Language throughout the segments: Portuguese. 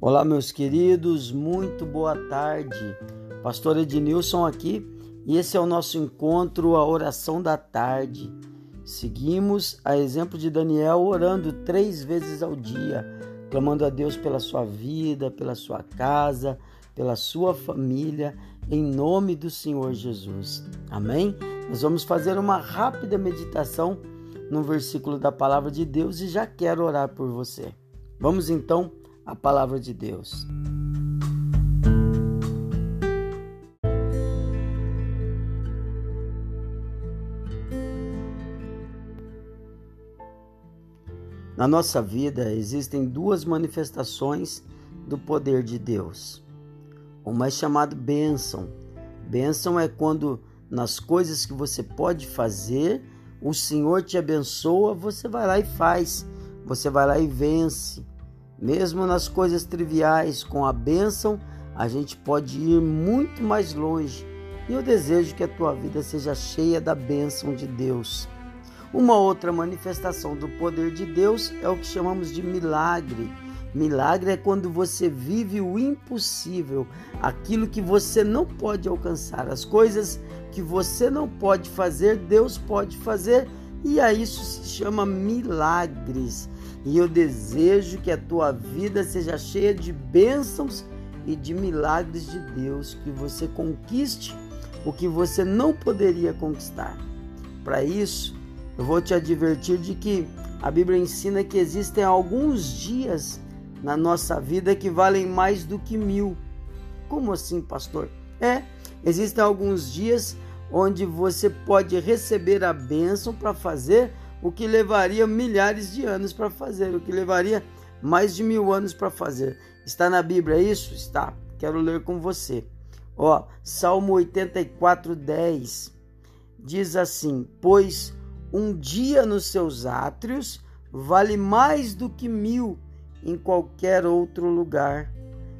Olá, meus queridos, muito boa tarde. Pastor Ednilson aqui e esse é o nosso encontro, a oração da tarde. Seguimos, a exemplo de Daniel, orando três vezes ao dia, clamando a Deus pela sua vida, pela sua casa, pela sua família, em nome do Senhor Jesus. Amém? Nós vamos fazer uma rápida meditação no versículo da palavra de Deus e já quero orar por você. Vamos então a palavra de Deus. Na nossa vida existem duas manifestações do poder de Deus. Uma é chamada bênção. Bênção é quando nas coisas que você pode fazer, o Senhor te abençoa, você vai lá e faz. Você vai lá e vence. Mesmo nas coisas triviais, com a bênção, a gente pode ir muito mais longe. E eu desejo que a tua vida seja cheia da bênção de Deus. Uma outra manifestação do poder de Deus é o que chamamos de milagre. Milagre é quando você vive o impossível, aquilo que você não pode alcançar, as coisas que você não pode fazer, Deus pode fazer, e a isso se chama milagres. E eu desejo que a tua vida seja cheia de bênçãos e de milagres de Deus, que você conquiste o que você não poderia conquistar. Para isso, eu vou te advertir de que a Bíblia ensina que existem alguns dias na nossa vida que valem mais do que mil. Como assim, pastor? É, existem alguns dias onde você pode receber a bênção para fazer o que levaria milhares de anos para fazer, o que levaria mais de mil anos para fazer. Está na Bíblia isso? Está. Quero ler com você. Ó, Salmo 84, 10 diz assim: Pois um dia nos seus átrios vale mais do que mil em qualquer outro lugar.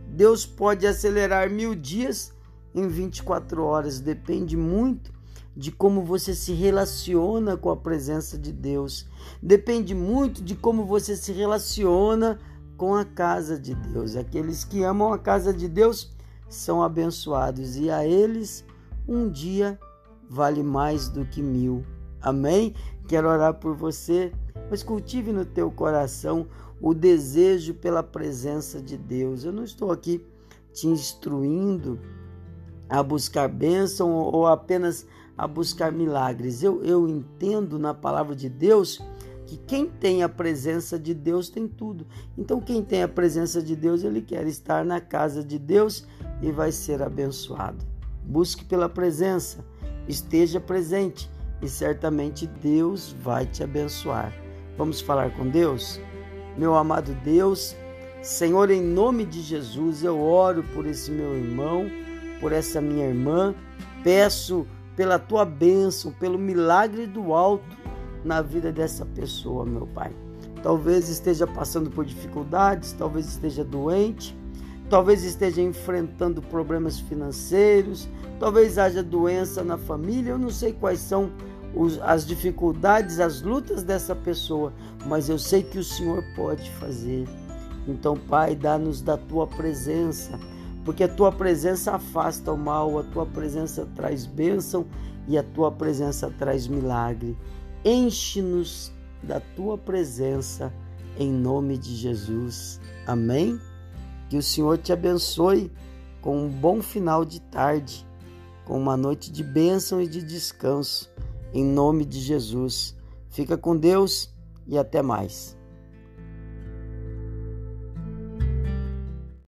Deus pode acelerar mil dias em 24 horas, depende muito de como você se relaciona com a presença de Deus. Depende muito de como você se relaciona com a casa de Deus. Aqueles que amam a casa de Deus são abençoados e a eles um dia vale mais do que mil. Amém? Quero orar por você, mas cultive no teu coração o desejo pela presença de Deus. Eu não estou aqui te instruindo a buscar bênção ou apenas a buscar milagres. Eu, eu entendo na palavra de Deus que quem tem a presença de Deus tem tudo. Então, quem tem a presença de Deus, ele quer estar na casa de Deus e vai ser abençoado. Busque pela presença, esteja presente e certamente Deus vai te abençoar. Vamos falar com Deus? Meu amado Deus, Senhor, em nome de Jesus, eu oro por esse meu irmão, por essa minha irmã, peço pela tua bênção, pelo milagre do alto na vida dessa pessoa, meu Pai. Talvez esteja passando por dificuldades, talvez esteja doente, talvez esteja enfrentando problemas financeiros, talvez haja doença na família, eu não sei quais são as dificuldades, as lutas dessa pessoa, mas eu sei que o Senhor pode fazer. Então, Pai, dá-nos da tua presença porque a tua presença afasta o mal, a tua presença traz bênção e a tua presença traz milagre. Enche-nos da tua presença em nome de Jesus. Amém? Que o Senhor te abençoe com um bom final de tarde, com uma noite de bênção e de descanso, em nome de Jesus. Fica com Deus e até mais.